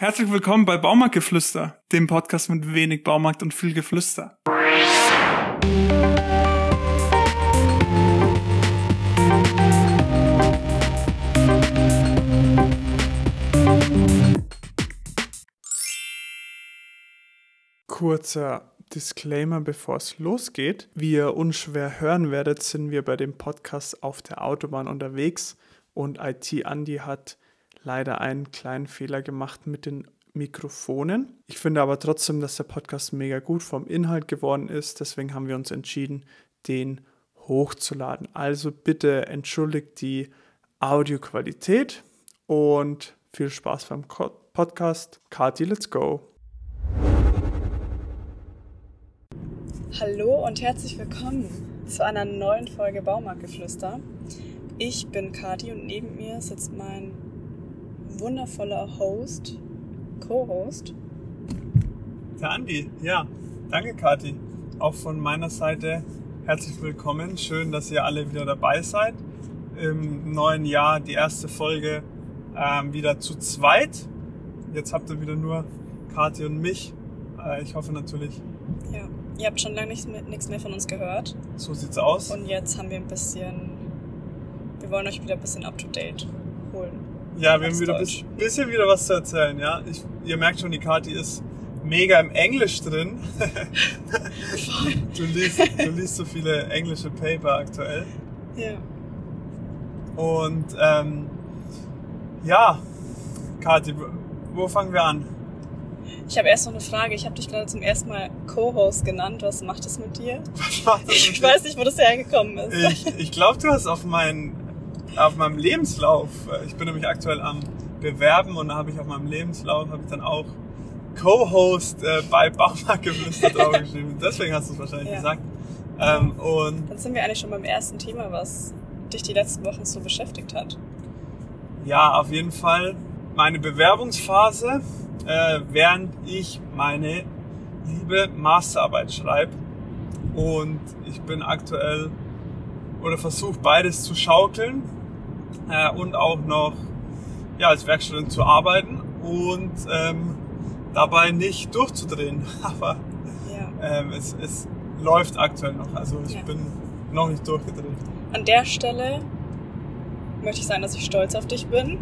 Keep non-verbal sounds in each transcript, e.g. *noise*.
Herzlich willkommen bei Baumarktgeflüster, dem Podcast mit wenig Baumarkt und viel Geflüster. Kurzer Disclaimer, bevor es losgeht. Wie ihr unschwer hören werdet, sind wir bei dem Podcast auf der Autobahn unterwegs und IT Andy hat leider einen kleinen Fehler gemacht mit den Mikrofonen. Ich finde aber trotzdem, dass der Podcast mega gut vom Inhalt geworden ist. Deswegen haben wir uns entschieden, den hochzuladen. Also bitte entschuldigt die Audioqualität und viel Spaß beim Podcast. Kati, let's go. Hallo und herzlich willkommen zu einer neuen Folge Baumarktgeflüster. Ich bin Kati und neben mir sitzt mein wundervoller Host, Co-Host. Der Andi, ja. Danke, Kathi. Auch von meiner Seite herzlich willkommen. Schön, dass ihr alle wieder dabei seid. Im neuen Jahr die erste Folge ähm, wieder zu zweit. Jetzt habt ihr wieder nur Kathi und mich. Äh, ich hoffe natürlich. Ja, ihr habt schon lange nichts mehr, nichts mehr von uns gehört. So sieht's aus. Und jetzt haben wir ein bisschen. Wir wollen euch wieder ein bisschen up to date holen. Ja, wir haben wieder ein bisschen wieder was zu erzählen, ja. Ich, ihr merkt schon, die Kati ist mega im Englisch drin. *laughs* du, liest, du liest so viele englische Paper aktuell. Ja. Und ähm, ja, Kathi, wo fangen wir an? Ich habe erst noch eine Frage. Ich habe dich gerade zum ersten Mal Co-Host genannt. Was macht das mit dir? Was macht das mit ich weiß nicht, wo das hergekommen ist. Ich, ich glaube, du hast auf meinen auf meinem Lebenslauf, äh, ich bin nämlich aktuell am Bewerben und da habe ich auf meinem Lebenslauf habe ich dann auch Co-Host äh, bei Baumarktgeflüster draufgeschrieben. *laughs* Deswegen hast du es wahrscheinlich ja. gesagt. Ähm, und dann sind wir eigentlich schon beim ersten Thema, was dich die letzten Wochen so beschäftigt hat. Ja, auf jeden Fall meine Bewerbungsphase, äh, während ich meine liebe Masterarbeit schreibe. Und ich bin aktuell oder versuche beides zu schaukeln äh, und auch noch ja, als Werkstudent zu arbeiten und ähm, dabei nicht durchzudrehen. *laughs* Aber ja. ähm, es, es läuft aktuell noch. Also ich ja. bin noch nicht durchgedreht. An der Stelle möchte ich sagen, dass ich stolz auf dich bin,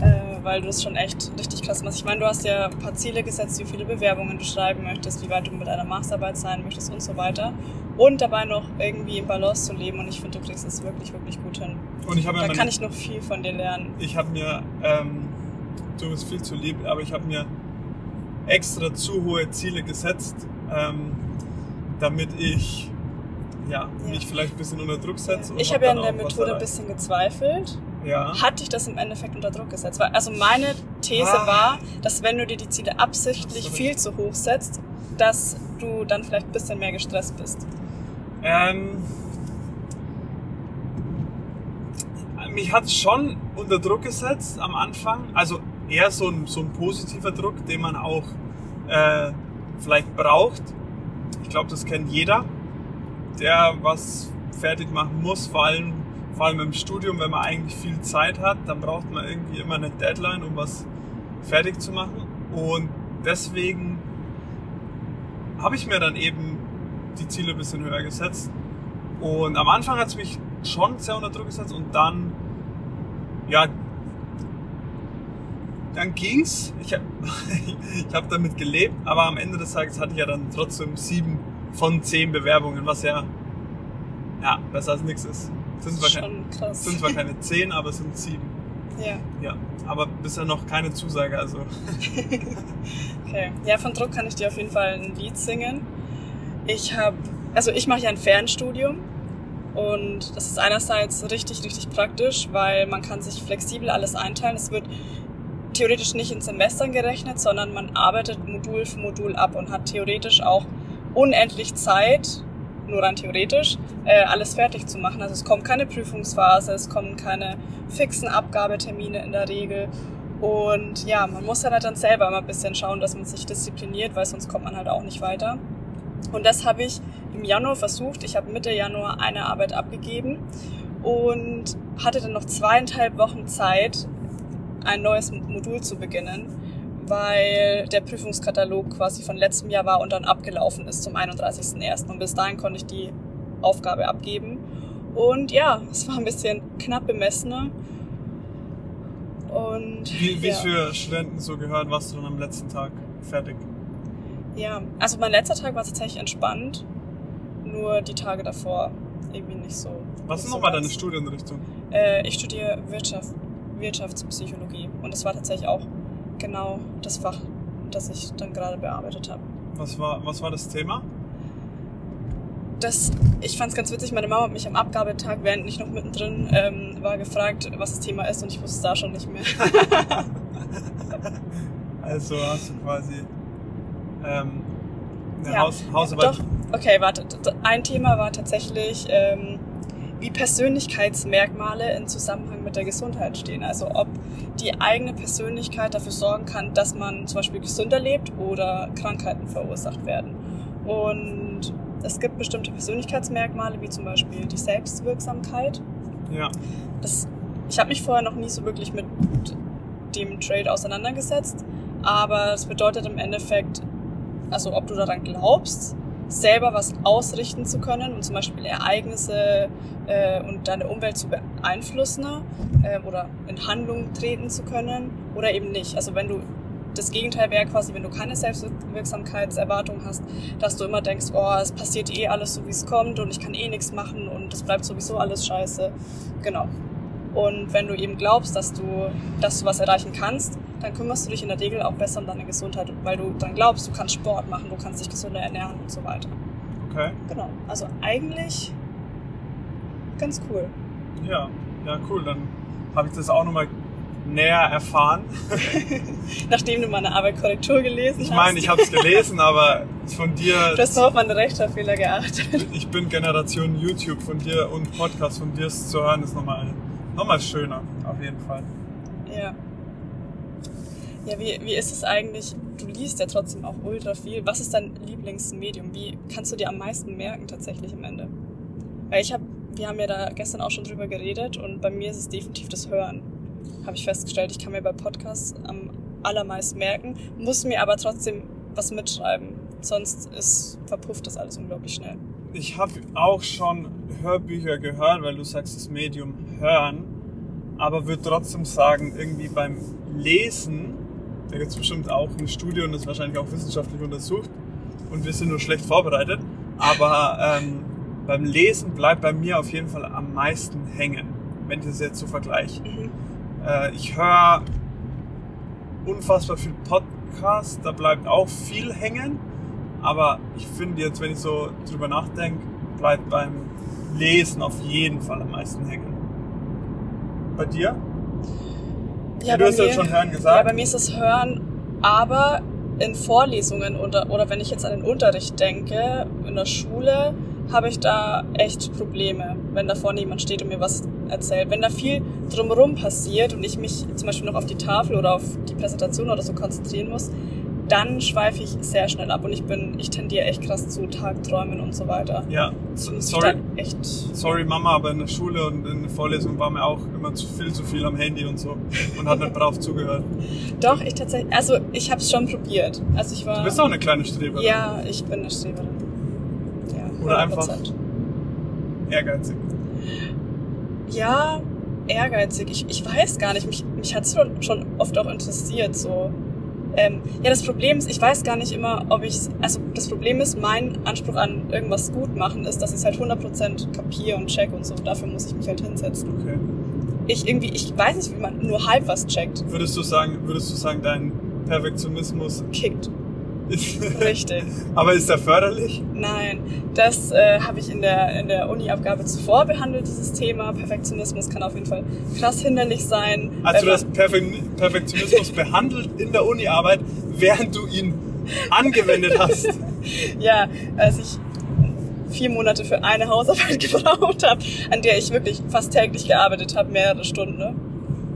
äh, weil du das schon echt richtig krass machst. Ich meine, du hast ja ein paar Ziele gesetzt, wie viele Bewerbungen du schreiben möchtest, wie weit du mit deiner Masterarbeit sein möchtest und so weiter und dabei noch irgendwie im Balance zu leben. Und ich finde, du kriegst es wirklich, wirklich gut hin. Und ich da meine, kann ich noch viel von dir lernen. Ich habe mir, ähm, du bist viel zu lieb, aber ich habe mir extra zu hohe Ziele gesetzt, ähm, damit ich ja, ja, mich vielleicht ein bisschen unter Druck setze. Ich habe ja an der Methode ein bisschen gezweifelt. Ja. Hat dich das im Endeffekt unter Druck gesetzt? Also meine These ah. war, dass wenn du dir die Ziele absichtlich viel zu hoch setzt, dass du dann vielleicht ein bisschen mehr gestresst bist. Ähm, mich hat es schon unter Druck gesetzt am Anfang. Also eher so ein, so ein positiver Druck, den man auch äh, vielleicht braucht. Ich glaube, das kennt jeder, der was fertig machen muss, vor allem, vor allem im Studium, wenn man eigentlich viel Zeit hat, dann braucht man irgendwie immer eine Deadline, um was fertig zu machen. Und deswegen habe ich mir dann eben die Ziele ein bisschen höher gesetzt. Und am Anfang hat es mich schon sehr unter Druck gesetzt und dann, ja, dann ging's. Ich habe *laughs* ich hab damit gelebt, aber am Ende des Tages hatte ich ja dann trotzdem sieben von zehn Bewerbungen, was ja, ja besser als nichts ist. Sind zwar, schon krass. sind zwar keine zehn, aber es sind sieben. Ja. Ja, aber bisher noch keine Zusage, also. *laughs* okay. Ja, von Druck kann ich dir auf jeden Fall ein Lied singen. Ich habe, also ich mache ja ein Fernstudium und das ist einerseits richtig, richtig praktisch, weil man kann sich flexibel alles einteilen. Es wird theoretisch nicht in Semestern gerechnet, sondern man arbeitet Modul für Modul ab und hat theoretisch auch unendlich Zeit, nur rein theoretisch, äh, alles fertig zu machen. Also es kommt keine Prüfungsphase, es kommen keine fixen Abgabetermine in der Regel. Und ja, man muss halt dann selber immer ein bisschen schauen, dass man sich diszipliniert, weil sonst kommt man halt auch nicht weiter. Und das habe ich im Januar versucht. Ich habe Mitte Januar eine Arbeit abgegeben und hatte dann noch zweieinhalb Wochen Zeit, ein neues Modul zu beginnen, weil der Prüfungskatalog quasi von letztem Jahr war und dann abgelaufen ist zum 31.01. Und bis dahin konnte ich die Aufgabe abgeben. Und ja, es war ein bisschen knapp bemessen. Und Wie, wie ja. viele Studenten so gehört warst du dann am letzten Tag fertig? Ja, also mein letzter Tag war tatsächlich entspannt, nur die Tage davor irgendwie nicht so. Was ist so nochmal deine. Studienrichtung? Äh, ich studiere Wirtschaft, Wirtschaftspsychologie und das war tatsächlich auch genau das Fach, das ich dann gerade bearbeitet habe. Was war, was war das Thema? Das, ich fand es ganz witzig, meine Mama hat mich am Abgabetag, während ich noch mittendrin ähm, war, gefragt, was das Thema ist und ich wusste es da schon nicht mehr. *laughs* Also hast du quasi ähm, eine Ja, Haus, Hausarbeit. Doch, okay, warte. Ein Thema war tatsächlich, ähm, wie Persönlichkeitsmerkmale in Zusammenhang mit der Gesundheit stehen. Also ob die eigene Persönlichkeit dafür sorgen kann, dass man zum Beispiel gesünder lebt oder Krankheiten verursacht werden. Und es gibt bestimmte Persönlichkeitsmerkmale, wie zum Beispiel die Selbstwirksamkeit. Ja. Das, ich habe mich vorher noch nie so wirklich mit dem Trade auseinandergesetzt, aber es bedeutet im Endeffekt, also ob du daran glaubst, selber was ausrichten zu können und zum Beispiel Ereignisse äh, und deine Umwelt zu beeinflussen äh, oder in Handlung treten zu können oder eben nicht. Also wenn du das Gegenteil wäre quasi, wenn du keine Selbstwirksamkeitserwartung hast, dass du immer denkst, oh, es passiert eh alles so, wie es kommt und ich kann eh nichts machen und es bleibt sowieso alles scheiße. Genau. Und wenn du eben glaubst, dass du, dass du was erreichen kannst, dann kümmerst du dich in der Regel auch besser um deine Gesundheit, weil du dann glaubst, du kannst Sport machen, du kannst dich gesünder ernähren und so weiter. Okay. Genau. Also eigentlich ganz cool. Ja. Ja, cool. Dann habe ich das auch nochmal näher erfahren. *laughs* Nachdem du meine Arbeit Korrektur gelesen Ich hast. meine, ich habe es gelesen, aber *laughs* von dir, Du hast nur auf meine Rechtschreibfehler geachtet. ich bin Generation YouTube von dir und Podcast von dir zu hören, ist nochmal noch mal schöner, auf jeden Fall. Ja. Ja, wie, wie ist es eigentlich? Du liest ja trotzdem auch ultra viel. Was ist dein Lieblingsmedium? Wie kannst du dir am meisten merken tatsächlich am Ende? Weil ich habe, wir haben ja da gestern auch schon drüber geredet und bei mir ist es definitiv das Hören. Habe ich festgestellt. Ich kann mir bei Podcasts am allermeisten merken, muss mir aber trotzdem was mitschreiben. Sonst ist, verpufft das alles unglaublich schnell. Ich habe auch schon Hörbücher gehört, weil du sagst, das Medium hören, aber würde trotzdem sagen, irgendwie beim Lesen, da gibt es bestimmt auch eine Studie und das ist wahrscheinlich auch wissenschaftlich untersucht und wir sind nur schlecht vorbereitet, aber ähm, beim Lesen bleibt bei mir auf jeden Fall am meisten hängen, wenn ich das jetzt so vergleiche. Mhm. Äh, ich höre unfassbar viel Podcast, da bleibt auch viel hängen. Aber ich finde jetzt, wenn ich so drüber nachdenke, bleibt beim Lesen auf jeden Fall am meisten hängen. Bei dir? Ja, du bei hast ja schon Hören gesagt. Ja, bei mir ist das Hören, aber in Vorlesungen oder, oder wenn ich jetzt an den Unterricht denke, in der Schule, habe ich da echt Probleme, wenn da vorne jemand steht und mir was erzählt. Wenn da viel drumherum passiert und ich mich zum Beispiel noch auf die Tafel oder auf die Präsentation oder so konzentrieren muss, dann schweife ich sehr schnell ab und ich bin, ich tendiere echt krass zu Tagträumen und so weiter. Ja, ich sorry, echt sorry Mama, aber in der Schule und in der Vorlesung war mir auch immer zu viel, zu viel am Handy und so und hat nicht brav zugehört. *laughs* Doch, ich tatsächlich, also ich habe es schon probiert. Also ich war. Du bist auch eine kleine Streberin. Ja, ich bin eine Streberin. Ja, Oder einfach- 100%. Ehrgeizig. Ja, ehrgeizig. Ich, ich weiß gar nicht. Mich, mich hat es schon, schon oft auch interessiert. So. Ähm, ja, das Problem ist, ich weiß gar nicht immer, ob ich Also, das Problem ist, mein Anspruch an irgendwas gut machen ist, dass ich es halt 100% kapiere und check und so. Dafür muss ich mich halt hinsetzen. Okay. Ich irgendwie, ich weiß nicht, wie man nur halb was checkt. Würdest du sagen, würdest du sagen, dein Perfektionismus Kickt. Richtig. *laughs* aber ist er förderlich? Nein, das äh, habe ich in der, in der Uni-Abgabe zuvor behandelt, dieses Thema. Perfektionismus kann auf jeden Fall krass hinderlich sein. Hast wenn du das man- Perfe- Perfektionismus *laughs* behandelt in der Uni-Arbeit, während du ihn angewendet hast? *laughs* Ja, als ich vier Monate für eine Hausarbeit gebraucht habe, an der ich wirklich fast täglich gearbeitet habe, mehrere Stunden.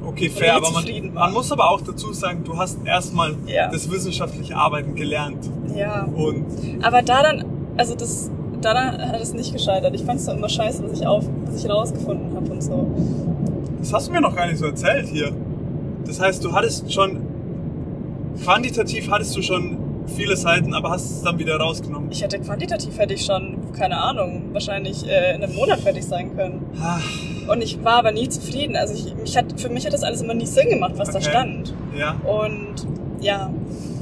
Okay, fair, aber man, man muss aber auch dazu sagen, du hast erstmal Ja. das wissenschaftliche Arbeiten gelernt. Ja, Und aber da dann, also das, daran hat es nicht gescheitert. Ich fand es dann immer scheiße, was ich auf, was ich rausgefunden habe und so. das hast du mir noch gar nicht so erzählt hier. Das heißt, du hattest schon quantitativ hattest du schon viele Seiten, aber hast es dann wieder rausgenommen. Ich hätte quantitativ hätte ich schon, keine Ahnung, wahrscheinlich äh, in einem Monat fertig sein können. Ah, Und ich war aber nie zufrieden. Also ich, mich hat, für mich hat das alles immer nie Sinn gemacht, was da Okay. stand. Ja, Und ja,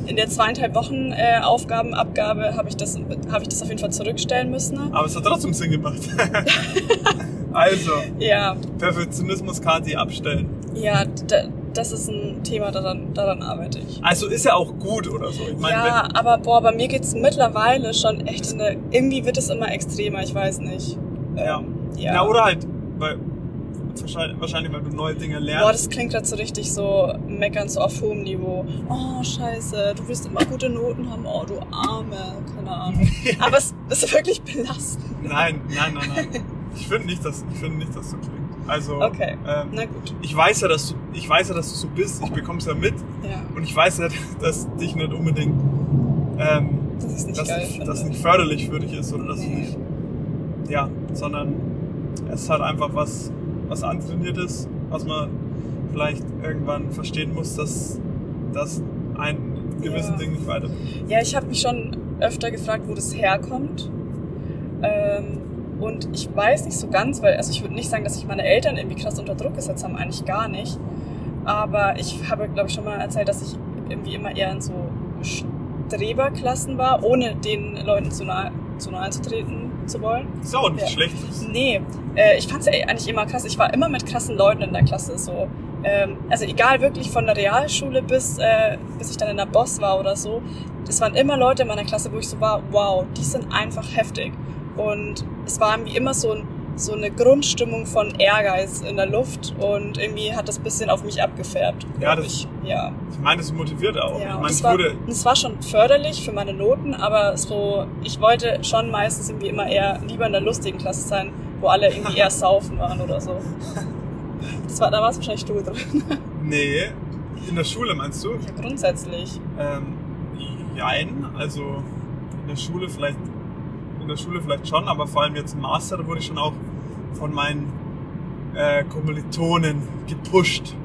in der zweieinhalb Wochen äh, Aufgabenabgabe habe ich, das, hab ich das auf jeden Fall zurückstellen müssen. aber es hat trotzdem Sinn gemacht. *laughs* also, Ja, Perfektionismus Kati abstellen. ja, da, das ist ein Thema, daran, daran arbeite ich. Also ist ja auch gut oder so. Ich meine, Ja, aber boah, bei mir geht's mittlerweile schon echt in eine, irgendwie wird es immer extremer, ich weiß nicht. Ja. Ähm, ja. ja, oder halt, weil, wahrscheinlich, weil du neue Dinge Boah, lernst. das klingt gerade so richtig so meckern, so auf hohem Niveau. Oh, scheiße, du willst immer gute Noten haben. Oh, du Arme, keine Ahnung. *laughs* Aber es ist wirklich belastend. Nein, nein, nein, nein. Ich finde nicht, dass, ich finde nicht, dass so klingt. Also, Okay, ähm, na gut. ich weiß ja, dass du, ich weiß ja, dass du so bist. Ich bekomme es ja mit. Ja, Und ich weiß ja, dass dich nicht unbedingt, ähm, das ist nicht dass, geil. finde. dass nicht förderlich für dich ist oder dass du Nee. nicht, ja, sondern es ist halt einfach was, was antrainiert ist, was man vielleicht irgendwann verstehen muss, dass, dass ein gewissen Ja. Ding nicht weiter. Ja, ich habe mich schon öfter gefragt, wo das herkommt. Ähm, und ich weiß nicht so ganz, weil, also ich würde nicht sagen, dass sich meine Eltern irgendwie krass unter Druck gesetzt haben, eigentlich gar nicht. Aber ich habe, glaube ich, schon mal erzählt, dass ich irgendwie immer eher in so Streberklassen war, ohne den Leuten zu nahe, zu nahe zu treten zu wollen. Ist auch nichts Ja. Schlechtes. Nee, äh, ich fand's ja eigentlich immer krass. Ich war immer mit krassen Leuten in der Klasse. So. Ähm, also egal wirklich von der Realschule bis, äh, bis ich dann in der Boss war oder so. Das waren immer Leute in meiner Klasse, wo ich so war, wow, die sind einfach heftig. Und es war irgendwie immer so, ein, so eine Grundstimmung von Ehrgeiz in der Luft und irgendwie hat das bisschen auf mich abgefärbt. Ja, das- ich. Ja. Ich meine, das motiviert auch. Ja, ich meine, es war, wurde, es war schon förderlich für meine Noten, aber so, ich wollte schon meistens irgendwie immer eher lieber in der lustigen Klasse sein, wo alle irgendwie *laughs* eher saufen waren oder so. Das war, da war es wahrscheinlich du drin. *laughs* nee, in der Schule meinst du? Ja, grundsätzlich. Ähm, jein, also in der Schule vielleicht, in der Schule vielleicht schon, aber vor allem jetzt im Master, da wurde ich schon auch von meinen äh, Kommilitonen gepusht.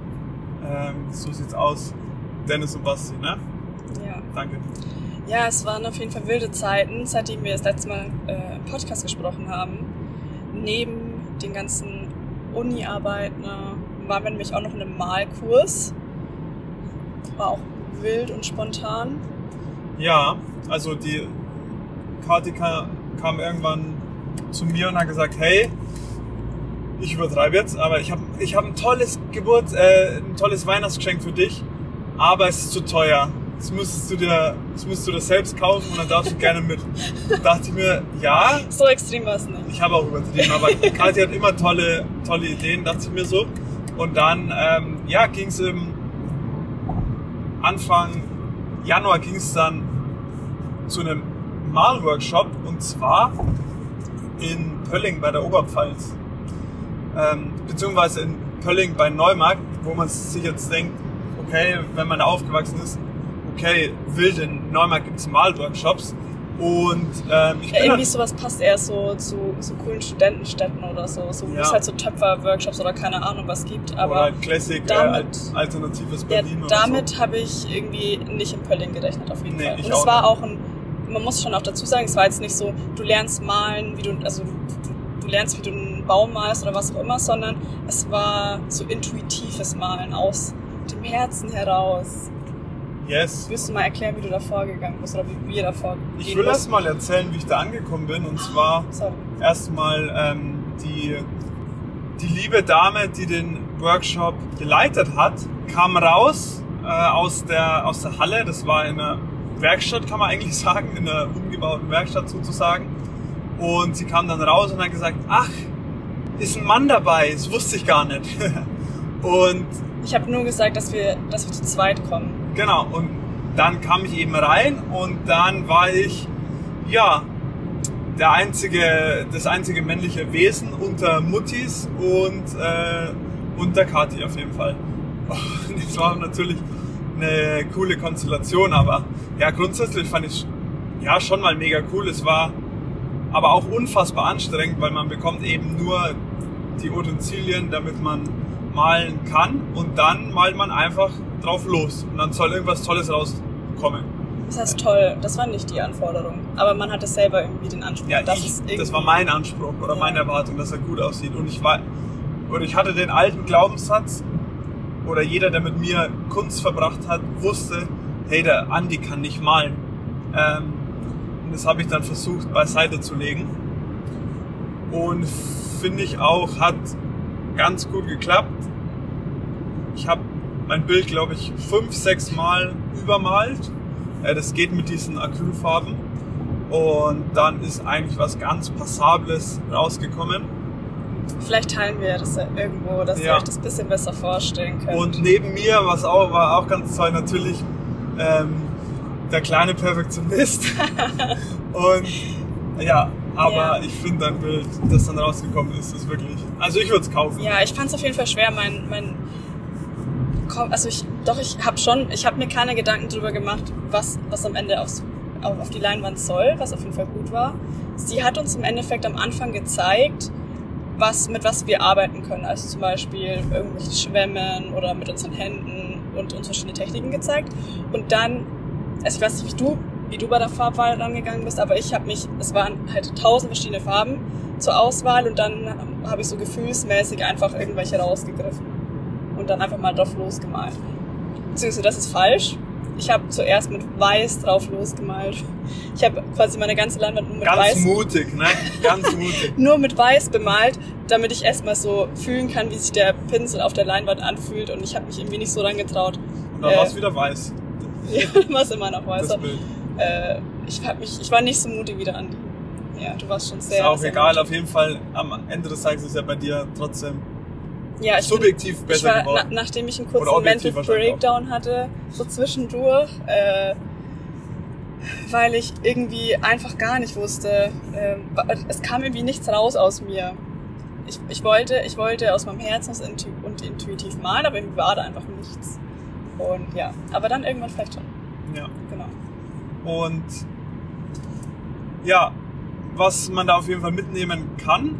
*laughs* ähm, so sieht's aus. Dennis und Basti, ne? Ja. Danke. ja, es waren auf jeden Fall wilde Zeiten, seitdem wir das letzte Mal äh, im Podcast gesprochen haben. Neben den ganzen Uni-Arbeiten äh, waren wir nämlich auch noch in einem Malkurs. War auch wild und spontan. Ja, also die Kathi ka- kam irgendwann zu mir und hat gesagt, hey, ich übertreibe jetzt, aber ich habe ich hab ein tolles Geburt, äh, ein tolles Weihnachtsgeschenk für dich, aber es ist zu teuer. Das müsstest du dir, das müsstest du dir selbst kaufen und dann darfst du gerne mit. Da dachte ich mir, ja, So extrem war es nicht. ich habe auch übertrieben, aber Kathi hat immer tolle, tolle Ideen, dachte ich mir so. Und dann, ähm, ja, ging es im Anfang Januar ging es dann zu einem Malworkshop und zwar in Pölling bei der Oberpfalz. Ähm, beziehungsweise in Pölling bei Neumarkt, wo man sich jetzt denkt, okay, wenn man da aufgewachsen ist, okay, wild in Neumarkt gibt es Malworkshops. Und ähm, ich Ja, irgendwie halt, sowas passt eher so zu so coolen Studentenstädten oder so, so wo Ja. es halt so Töpfer-Workshops oder keine Ahnung was gibt. oder Aber halt Classic, äh, damit- Al- alternatives ja, Berlin oder damit habe ich irgendwie nicht in Pölling gerechnet auf jeden Nee, Fall. Und es war auch ein, man muss schon auch dazu sagen, es war jetzt nicht so, du lernst malen, wie du, also du, du, lernst, wie du einen Baum malst oder was auch immer, sondern es war so intuitives Malen aus dem Herzen heraus. Yes. Willst du mal erklären, wie du da vorgegangen bist oder wie wir da vorgehen Ich will erst mal erzählen, wie ich da angekommen bin. Und zwar Sorry. erstmal ähm, die, die liebe Dame, die den Workshop geleitet hat, kam raus äh, aus, der, aus der Halle. Das war in einer Werkstatt, kann man eigentlich *laughs* sagen, in einer umgebauten Werkstatt sozusagen. Und sie kam dann raus und hat gesagt, ach, ist ein Mann dabei, das wusste ich gar nicht. *laughs* und Ich habe nur gesagt, dass wir, dass wir zu zweit kommen. Genau, und dann kam ich eben rein und dann war ich, ja, der einzige, das einzige männliche Wesen unter Muttis und äh, unter Kathi auf jeden Fall. Und *laughs* das war natürlich eine coole Konstellation, aber ja, grundsätzlich fand ich ja schon mal mega cool. Es war aber auch unfassbar anstrengend, weil man bekommt eben nur die Utensilien, damit man malen kann und dann malt man einfach drauf los und dann soll irgendwas Tolles rauskommen. Das heißt toll, das war nicht die Anforderung. Aber man hatte selber irgendwie den Anspruch. Ja, dass ich, es irgendwie- das war mein Anspruch oder Ja. meine Erwartung, dass er gut aussieht. Und ich war, oder ich hatte den alten Glaubenssatz, oder jeder, der mit mir Kunst verbracht hat, wusste, hey, der Andi kann nicht malen. Ähm, und das habe ich dann versucht beiseite zu legen. Und finde ich auch, hat ganz gut geklappt. Ich habe mein Bild, glaube ich, fünf, sechs Mal übermalt. Äh, das geht mit diesen Acrylfarben. Und dann ist eigentlich was ganz Passables rausgekommen. Vielleicht teilen wir das ja irgendwo, dass ihr Ja. euch das ein bisschen besser vorstellen könnt. Und neben mir, was auch, war auch ganz toll, natürlich ähm, der kleine Perfektionist. *laughs* Und ja, aber Ja. ich finde dein Bild, das dann rausgekommen ist, ist wirklich. Also ich würde es kaufen. Ja, ich fand es auf jeden Fall schwer, mein, mein also ich, doch, ich habe schon, ich habe mir keine Gedanken drüber gemacht, was, was am Ende aufs, auf, auf die Leinwand soll, was auf jeden Fall gut war. Sie hat uns im Endeffekt am Anfang gezeigt, was, mit was wir arbeiten können. Also zum Beispiel irgendwelche Schwämmen oder mit unseren Händen und uns verschiedene Techniken gezeigt. Und dann, also ich weiß nicht, wie du, wie du bei der Farbwahl rangegangen bist, aber ich habe mich, es waren halt tausend verschiedene Farben zur Auswahl und dann habe ich so gefühlsmäßig einfach irgendwelche rausgegriffen und dann einfach mal drauf losgemalt. Beziehungsweise das ist falsch. Ich habe zuerst mit Weiß drauf losgemalt. Ich habe quasi meine ganze Leinwand nur mit Ganz Weiß mutig, ne? Ganz mutig. *laughs* nur mit Weiß bemalt, damit ich erstmal so fühlen kann, wie sich der Pinsel auf der Leinwand anfühlt. Und ich habe mich irgendwie nicht so dran getraut. Und dann Äh. war es wieder weiß, *laughs* Ja, was immer noch. Bild. Äh, ich, hab mich, ich war nicht so mutig wie der Andi. Ja, du warst schon sehr. Ist auch sehr egal, mutig. auf jeden Fall am Ende des Tages ist ja bei dir trotzdem Ja, ich bin, subjektiv ich besser war, na, geworden. nachdem ich einen kurzen Mental. Breakdown hatte, so zwischendurch, äh, weil ich irgendwie einfach gar nicht wusste, äh, es kam irgendwie nichts raus aus mir. Ich, ich, wollte, ich wollte aus meinem Herzen und intuitiv malen, aber irgendwie war da einfach nichts. Und ja, aber dann irgendwann vielleicht schon, Ja. genau. Und ja, was man da auf jeden Fall mitnehmen kann,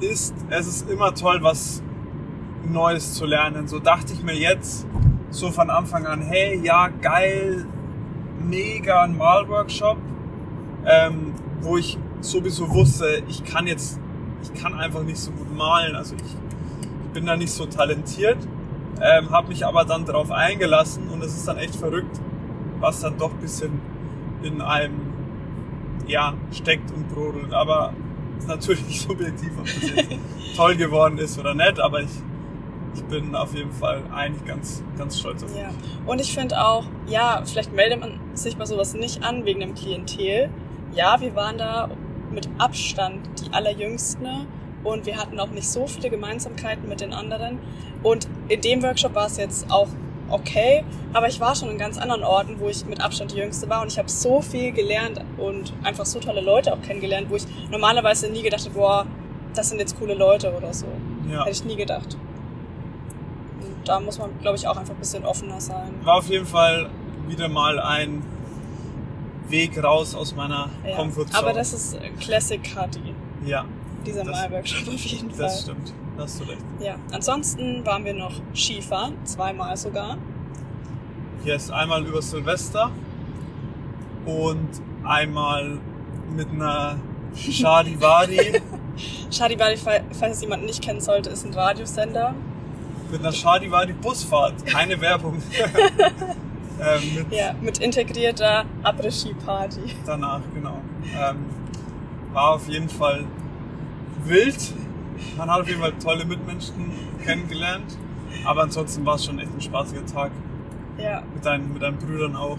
ist, es ist immer toll, was Neues zu lernen. So dachte ich mir jetzt so von Anfang an, hey, ja, geil, mega ein Malworkshop, ähm, wo ich sowieso wusste, ich kann jetzt, ich kann einfach nicht so gut malen, also ich, ich bin da nicht so talentiert, ähm, habe mich aber dann darauf eingelassen und es ist dann echt verrückt, was dann doch bisschen in einem ja, steckt und brodelt. Aber ist natürlich *laughs* subjektiv, ob das jetzt toll geworden ist oder nicht, aber ich, ich bin auf jeden Fall eigentlich ganz, ganz stolz auf mich. Ja. Und ich finde auch, ja, vielleicht meldet man sich bei sowas nicht an wegen dem Klientel. Ja, wir waren da mit Abstand die allerjüngsten und wir hatten auch nicht so viele Gemeinsamkeiten mit den anderen. Und in dem Workshop war es jetzt auch okay, aber ich war schon in ganz anderen Orten, wo ich mit Abstand die Jüngste war und ich habe so viel gelernt und einfach so tolle Leute auch kennengelernt, wo ich normalerweise nie gedacht habe, boah, das sind jetzt coole Leute oder so. Ja. Hätte ich nie gedacht. Und da muss man, glaube ich, auch einfach ein bisschen offener sein. War auf jeden Fall wieder mal ein Weg raus aus meiner Ja. Komfortzone. Aber das ist Classic Kati, ja, dieser Malworkshop auf jeden Fall. das stimmt. Da hast du recht. Ja, ansonsten waren wir noch Skifahren, zweimal sogar. Hier ist einmal über Silvester und einmal mit einer Charivari, *laughs* fall- falls es jemand nicht kennen sollte, ist ein Radiosender. mit einer Charivari Busfahrt, keine Werbung. *laughs* *laughs* ähm, mit Ja, mit integrierter Après-Ski-Party. danach, genau. Ähm, war auf jeden Fall wild. Man hat auf jeden Fall tolle Mitmenschen kennengelernt. Aber ansonsten war es schon echt ein spaßiger Tag. Ja, Mit deinen, mit deinen Brüdern auch,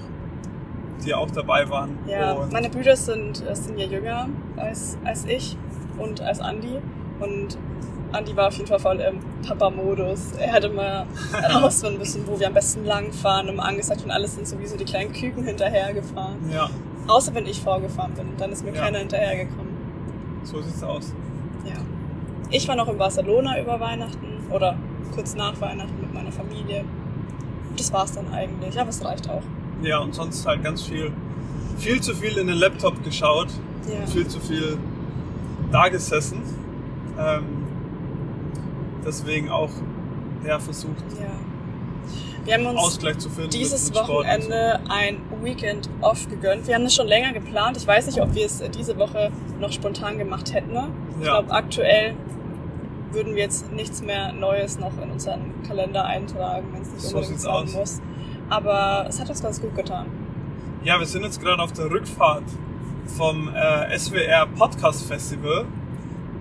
die auch dabei waren. ja. Und Meine Brüder sind, äh, sind ja jünger als, als ich und als Andi. Und Andi war auf jeden Fall voll im Papa-Modus. Er hat immer *laughs* herausfinden müssen, wo wir am besten langfahren, immer angesagt und alles sind sowieso die kleinen Küken hinterhergefahren. ja, Außer wenn ich vorgefahren bin, dann ist mir Ja. keiner hinterhergekommen. so sieht's aus. Ich war noch in Barcelona über Weihnachten oder kurz nach Weihnachten mit meiner Familie. Das war's dann eigentlich, aber es reicht auch. Ja, und sonst halt ganz viel, viel zu viel in den Laptop geschaut, Ja. viel zu viel da gesessen. Ähm, deswegen auch ja, versucht, Ja. Wir haben uns Ausgleich zu finden. dieses und so. Wochenende ein Weekend off gegönnt. Wir haben das schon länger geplant. Ich weiß nicht, ob wir es diese Woche noch spontan gemacht hätten. Ich Ja. glaube, aktuell würden wir jetzt nichts mehr Neues noch in unseren Kalender eintragen, wenn es nicht So unbedingt sein aus. muss. Aber es hat uns ganz gut getan. Ja, wir sind jetzt gerade auf der Rückfahrt vom äh, SWR Podcast Festival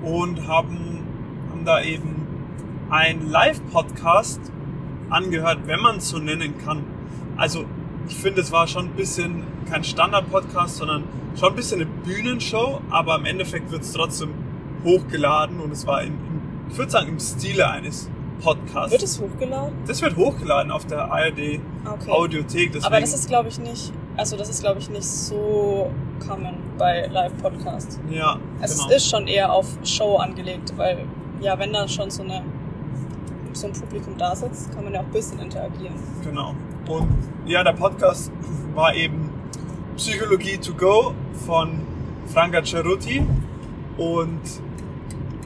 und haben, haben da eben ein Live-Podcast angehört, wenn man es so nennen kann. Also ich finde, es war schon ein bisschen kein Standard-Podcast, sondern schon ein bisschen eine Bühnenshow, aber im Endeffekt wird es trotzdem hochgeladen und es war, in, ich würde sagen, im Stile eines Podcasts. Wird es hochgeladen? das wird hochgeladen auf der ARD Okay. Audiothek. Deswegen, Aber das ist, glaube ich, nicht, also das ist, glaube ich, nicht so common bei Live-Podcasts. ja, Also genau. es ist schon eher auf Show angelegt, weil ja, wenn da schon so eine so ein Publikum da sitzt, kann man ja auch ein bisschen interagieren. Genau. Und ja, der Podcast war eben Psychologie to go von Franca Ceruti und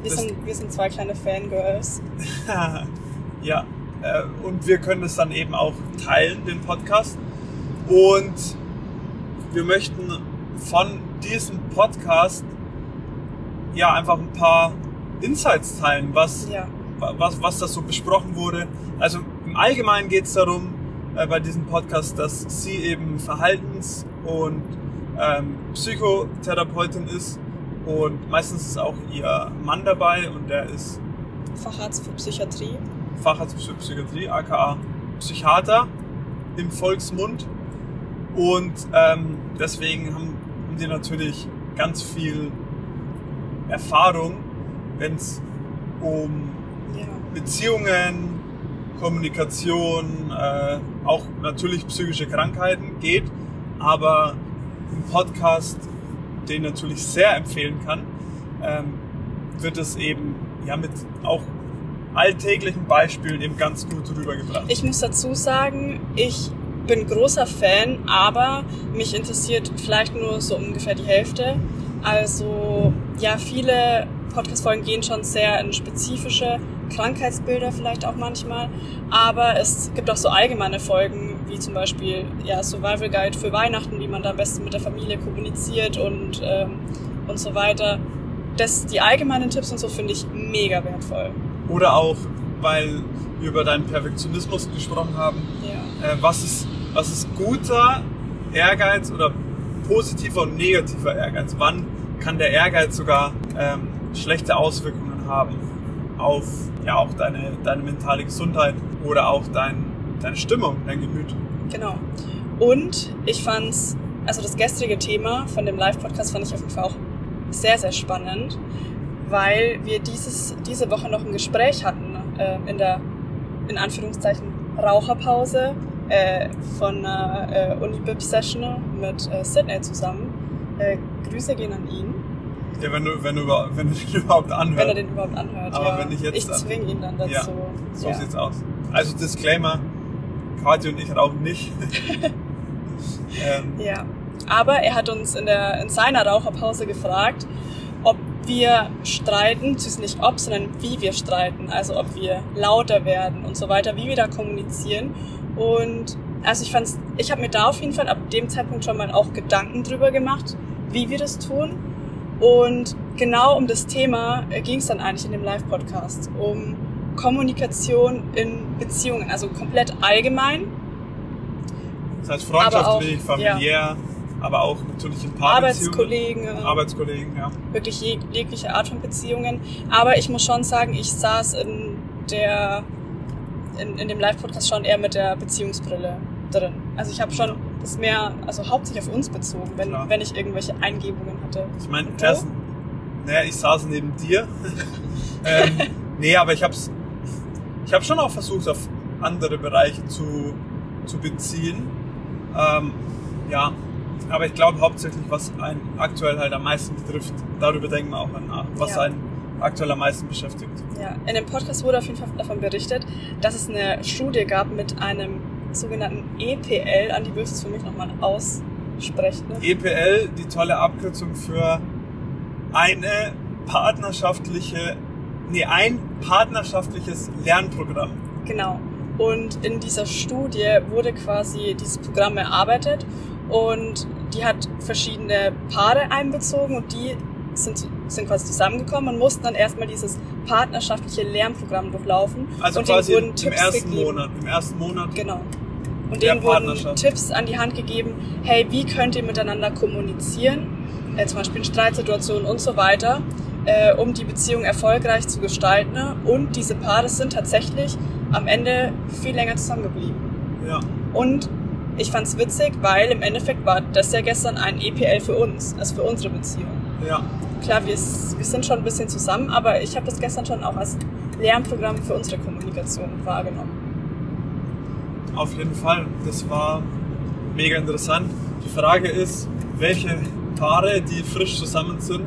Wir sind, wir sind zwei kleine Fangirls. *laughs* ja, äh, und wir können es dann eben auch teilen, den Podcast. Und wir möchten von diesem Podcast ja einfach ein paar Insights teilen, was Ja. was, was das so besprochen wurde. Also im Allgemeinen geht es darum, äh, bei diesem Podcast, dass sie eben Verhaltens- und ähm, Psychotherapeutin ist und meistens ist auch ihr Mann dabei und der ist Facharzt für Psychiatrie. Facharzt für Psychiatrie, aka Psychiater im Volksmund. Und ähm, deswegen haben, haben die natürlich ganz viel Erfahrung, wenn es um Ja. Beziehungen, Kommunikation, äh, auch natürlich psychische Krankheiten geht, aber im Podcast, den ich natürlich sehr empfehlen kann, ähm, wird es eben ja mit auch alltäglichen Beispielen eben ganz gut rübergebracht. Ich muss dazu sagen, ich bin großer Fan, aber mich interessiert vielleicht nur so ungefähr die Hälfte. Also ja, viele Podcast-Folgen gehen schon sehr in spezifische Krankheitsbilder vielleicht auch manchmal, aber es gibt auch so allgemeine Folgen, wie zum Beispiel ja, Survival Guide für Weihnachten, wie man da am besten mit der Familie kommuniziert und, ähm, und so weiter. Das, die allgemeinen Tipps und so finde ich mega wertvoll. Oder auch, weil wir über deinen Perfektionismus gesprochen haben, Ja. äh, was, ist, was ist guter Ehrgeiz oder positiver und negativer Ehrgeiz? Wann kann der Ehrgeiz sogar ähm, schlechte Auswirkungen haben auf ja, auch deine, deine mentale Gesundheit oder auch dein, deine Stimmung, dein Gemüt? Genau. Und ich fand's, also das gestrige Thema von dem Live-Podcast fand ich auf jeden Fall auch sehr, sehr spannend, weil wir dieses, diese Woche noch ein Gespräch hatten äh, in der, in Anführungszeichen, Raucherpause äh, von einer äh, Uni-Bib-Session mit äh, Sydney zusammen. Äh, Grüße gehen an ihn, Ja, wenn du, wenn du, wenn du den *laughs* überhaupt anhörst. wenn er den überhaupt anhört. Aber ja. wenn ich jetzt ich zwinge ihn dann dazu. Ja, So ja. sieht's aus. Also Disclaimer, Kathi und ich rauchen nicht. *laughs* ähm, Ja, aber er hat uns in, der, in seiner Raucherpause gefragt, ob wir streiten, beziehungsweise nicht ob, sondern wie wir streiten, also ob wir lauter werden und so weiter, wie wir da kommunizieren. Und also ich fand's, ich habe mir da auf jeden Fall ab dem Zeitpunkt schon mal auch Gedanken drüber gemacht, wie wir das tun. Und genau um das Thema ging es dann eigentlich in dem Live-Podcast, um Kommunikation in Beziehungen, also komplett allgemein, das heißt Aber auch, freundschaftlich, familiär, aber auch natürlich in Paarbeziehungen. Arbeitskollegen, äh, Arbeitskollegen, ja. wirklich jeg jegliche Art von Beziehungen. Aber ich muss schon sagen, ich saß in der in, in dem Live-Podcast schon eher mit der Beziehungsbrille drin. Also ich habe schon das mehr, also hauptsächlich auf uns bezogen, wenn, Klar. wenn ich irgendwelche Eingebungen hatte. Ich meine, naja, ich saß neben dir. *laughs* ähm, nee, aber ich hab's, ich habe schon auch versucht, auf andere Bereiche zu, zu beziehen. Ähm, ja, aber ich glaube hauptsächlich, was einen aktuell halt am meisten betrifft, darüber denken wir auch nach, was Ja. einen aktuell am meisten beschäftigt. Ja, in dem Podcast wurde auf jeden Fall davon berichtet, dass es eine Studie gab mit einem sogenannten EPL. Andi, willst du es für mich nochmal aussprechen? Ne? EPL, die tolle Abkürzung für eine partnerschaftliche, nee, ein partnerschaftliches Lernprogramm. Genau. Und in dieser Studie wurde quasi dieses Programm erarbeitet und die hat verschiedene Paare einbezogen und die sind, sind quasi zusammengekommen und mussten dann erstmal dieses partnerschaftliche Lernprogramm durchlaufen. Also und quasi denen wurden im Tipps ersten gegeben. Monat. Im ersten Monat. Genau. Und denen wurden. Tipps an die Hand gegeben, hey, wie könnt ihr miteinander kommunizieren, äh, zum Beispiel in Streitsituationen und so weiter, äh, um die Beziehung erfolgreich zu gestalten. Und diese Paare sind tatsächlich am Ende viel länger zusammengeblieben. Ja. Und ich fand's witzig, weil im Endeffekt war das ja gestern ein EPL für uns, also für unsere Beziehung. Ja. Klar, wir, wir sind schon ein bisschen zusammen, aber ich habe das gestern schon auch als Lernprogramm für unsere Kommunikation wahrgenommen. Auf jeden Fall. Das war mega interessant. Die Frage ist, welche Paare, die frisch zusammen sind,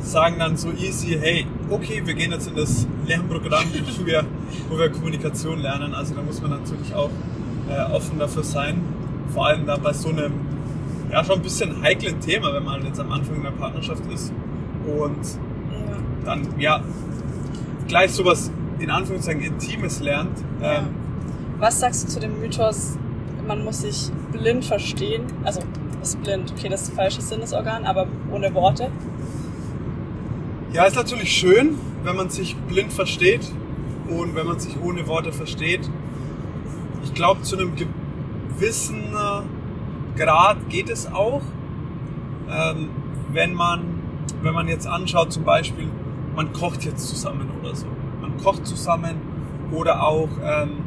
sagen dann so easy, hey, okay, wir gehen jetzt in das Lernprogramm, wo wir, wo wir Kommunikation lernen. Also da muss man natürlich auch äh, offen dafür sein. Vor allem da bei so einem ja schon ein bisschen heiklen Thema, wenn man jetzt am Anfang einer Partnerschaft ist und Ja. dann ja gleich sowas in Anführungszeichen Intimes lernt. Ja. Ähm, Was sagst du zu dem Mythos, man muss sich blind verstehen? Also, ist blind, okay, das ist das falsche Sinnesorgan, aber ohne Worte. Ja, ist natürlich schön, wenn man sich blind versteht und wenn man sich ohne Worte versteht. Ich glaube, zu einem gewissen äh, Grad geht es auch. Ähm, wenn man, wenn man jetzt anschaut, zum Beispiel, man kocht jetzt zusammen oder so. Man kocht zusammen oder auch ähm,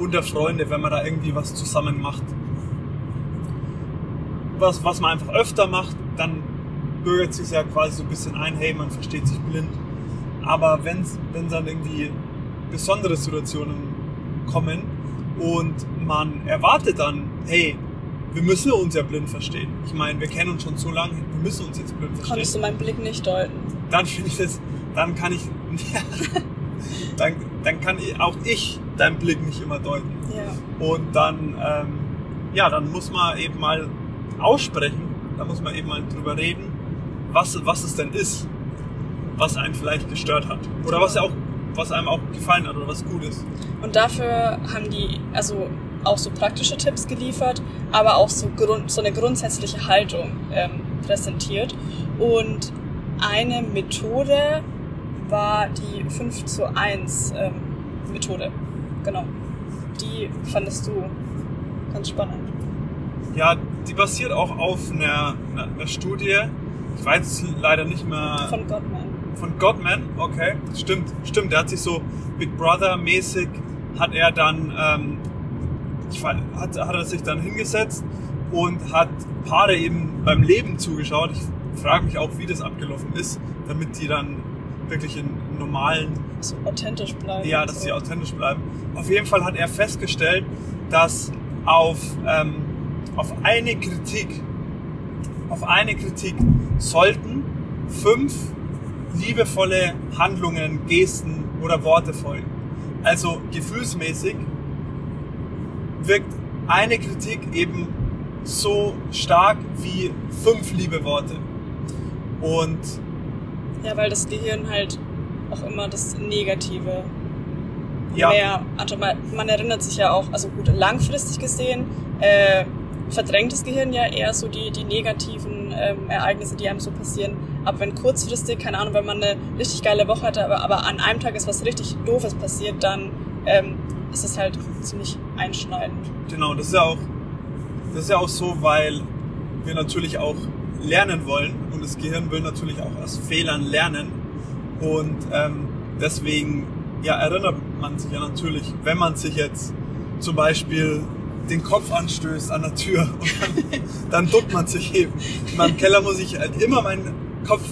unter Freunde, wenn man da irgendwie was zusammen macht. Was, was man einfach öfter macht, dann bürgert sich ja quasi so ein bisschen ein, hey, man versteht sich blind. Aber wenn dann irgendwie besondere Situationen kommen und man erwartet dann, hey, wir müssen uns ja blind verstehen. Ich meine, wir kennen uns schon so lange, wir müssen uns jetzt blind Konntest verstehen. du meinen Blick nicht deuten? Dann finde ich das, dann kann ich, *laughs* dann, dann kann ich, auch ich deinen Blick nicht immer deuten. Ja. Und dann, ähm, ja, dann muss man eben mal aussprechen, da muss man eben mal drüber reden, was, was es denn ist, was einen vielleicht gestört hat. Oder was ja auch, was einem auch gefallen hat oder was gut ist. Und dafür haben die also auch so praktische Tipps geliefert, aber auch so, Grund, so eine grundsätzliche Haltung ähm, präsentiert. Und eine Methode war die 5 zu 1 ähm, Methode. Genau. Die fandest du ganz spannend. Ja, die basiert auch auf einer, einer, einer Studie. Ich weiß es leider nicht mehr. Von Gottman. Von Godman, okay, stimmt, stimmt. Der hat sich so Big Brother mäßig, hat er dann, ähm, ich weiß, hat, hat er sich dann hingesetzt und hat Paare eben beim Leben zugeschaut. Ich frage mich auch, wie das abgelaufen ist, damit die dann wirklich in normalen, So authentisch bleiben. ja, dass so. sie authentisch bleiben. Auf jeden Fall hat er festgestellt, dass auf, ähm, auf eine Kritik, auf eine Kritik sollten fünf liebevolle Handlungen, Gesten oder Worte folgen. Also gefühlsmäßig wirkt eine Kritik eben so stark wie fünf liebe Worte. Und Ja, weil das Gehirn halt auch immer das Negative ja, mehr, also man, erinnert sich ja auch, also gut, langfristig gesehen, äh, verdrängt das Gehirn ja eher so die, die negativen ähm, Ereignisse, die einem so passieren. Aber wenn kurzfristig, keine Ahnung, wenn man eine richtig geile Woche hatte, aber, aber an einem Tag ist was richtig Doofes passiert, dann ähm, ist es halt ziemlich einschneidend. Genau, das ist ja auch, das ist ja auch so, weil wir natürlich auch lernen wollen und das Gehirn will natürlich auch aus Fehlern lernen und ähm, deswegen ja, erinnert man sich ja natürlich, wenn man sich jetzt zum Beispiel den Kopf anstößt an der Tür *laughs* und dann, duckt man sich eben. In meinem Keller muss ich halt immer meinen Kopf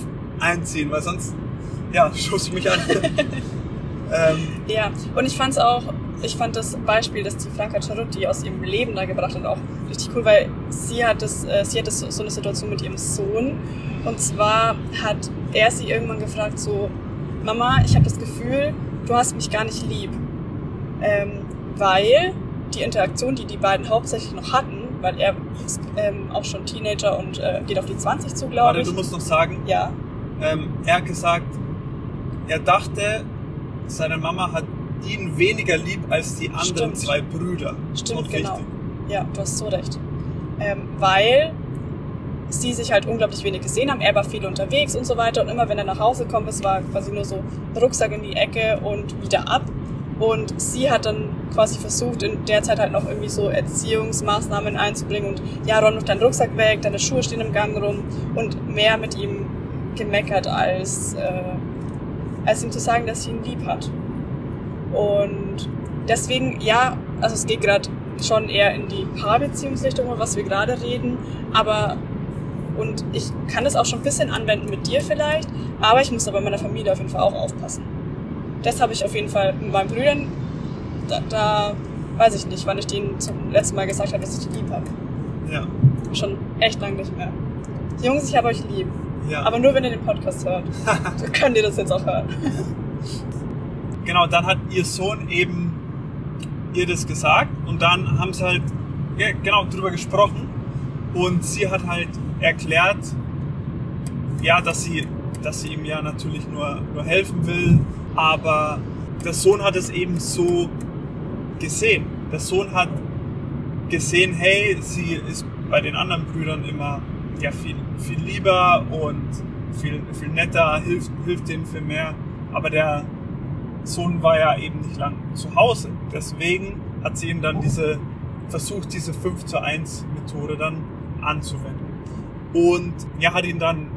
einziehen, weil sonst ja, *laughs* stoße ich mich an. ähm, Ja, und ich fand's auch, ich fand das Beispiel, das die Franka Charuti aus ihrem Leben da gebracht hat, auch richtig cool, weil sie hat das, äh, sie hat das, so eine Situation mit ihrem Sohn. Und zwar hat er sie irgendwann gefragt, so, Mama, ich habe das Gefühl, du hast mich gar nicht lieb. Ähm, weil die Interaktion, die die beiden hauptsächlich noch hatten, weil er ist ähm, auch schon Teenager und äh, geht auf die 20 zu, glaube warte, ich. du musst noch sagen, Ja, ähm, er hat gesagt, er dachte, seine Mama hat ihn weniger lieb als die anderen Stimmt. zwei Brüder. Stimmt, Und genau. wichtig. Ja, du hast so recht. Ähm, weil sie sich halt unglaublich wenig gesehen haben. Er war viel unterwegs und so weiter. Und immer wenn er nach Hause kommt, es war quasi nur so Rucksack in die Ecke und wieder ab. Und sie hat dann quasi versucht, in der Zeit halt noch irgendwie so Erziehungsmaßnahmen einzubringen und ja, räum doch deinen Rucksack weg, deine Schuhe stehen im Gang rum und mehr mit ihm gemeckert, als, äh, als ihm zu sagen, dass sie ihn lieb hat. Und deswegen, ja, also es geht gerade schon eher in die Paarbeziehungsrichtung, was wir gerade reden, aber und ich kann das auch schon ein bisschen anwenden mit dir vielleicht, aber ich muss aber in meiner Familie auf jeden Fall auch aufpassen. Das habe ich auf jeden Fall mit meinen Brüdern, da, da weiß ich nicht, wann ich denen zum letzten Mal gesagt habe, dass ich die lieb habe. Ja. Schon echt lang nicht mehr. Jungs, ich habe euch lieb. ja. Aber nur wenn ihr den Podcast hört. *laughs* Dann könnt ihr das jetzt auch hören. genau, dann hat ihr Sohn eben ihr das gesagt und dann haben sie halt ja, genau drüber gesprochen und sie hat halt erklärt, ja, dass sie, dass sie ihm ja natürlich nur, nur helfen will, aber der Sohn hat es eben so gesehen. Der Sohn hat gesehen, hey, sie ist bei den anderen Brüdern immer ja viel, viel lieber und viel, viel netter, hilft, hilft denen viel mehr, aber der Sohn war ja eben nicht lang zu Hause. Deswegen hat sie ihm dann diese, versucht, diese 5 zu 1 Methode dann anzuwenden. Und ja, hat ihn dann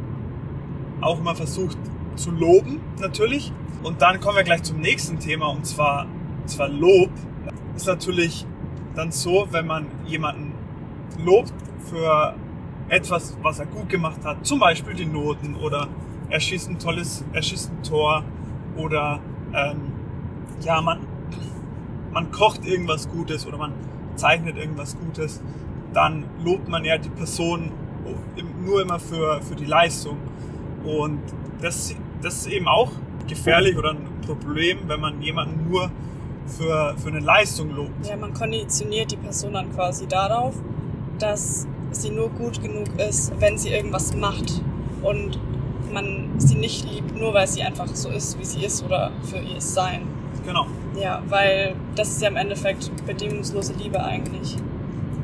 auch mal versucht zu loben, natürlich. Und dann kommen wir gleich zum nächsten Thema, und zwar, und zwar Lob. Ist natürlich dann so, wenn man jemanden lobt für etwas, was er gut gemacht hat, zum Beispiel die Noten oder er schießt ein tolles, er schießt ein Tor oder ähm, ja, man, man kocht irgendwas Gutes oder man zeichnet irgendwas Gutes, dann lobt man ja die Person nur immer für, für die Leistung. Und das, das ist eben auch gefährlich oder ein Problem, wenn man jemanden nur für, für eine Leistung lobt. Ja, man konditioniert die Person dann quasi darauf, dass sie nur gut genug ist, wenn sie irgendwas macht. Und man sie nicht liebt, nur weil sie einfach so ist, wie sie ist oder für ihr Sein. Genau. Ja, weil das ist ja im Endeffekt bedingungslose Liebe eigentlich.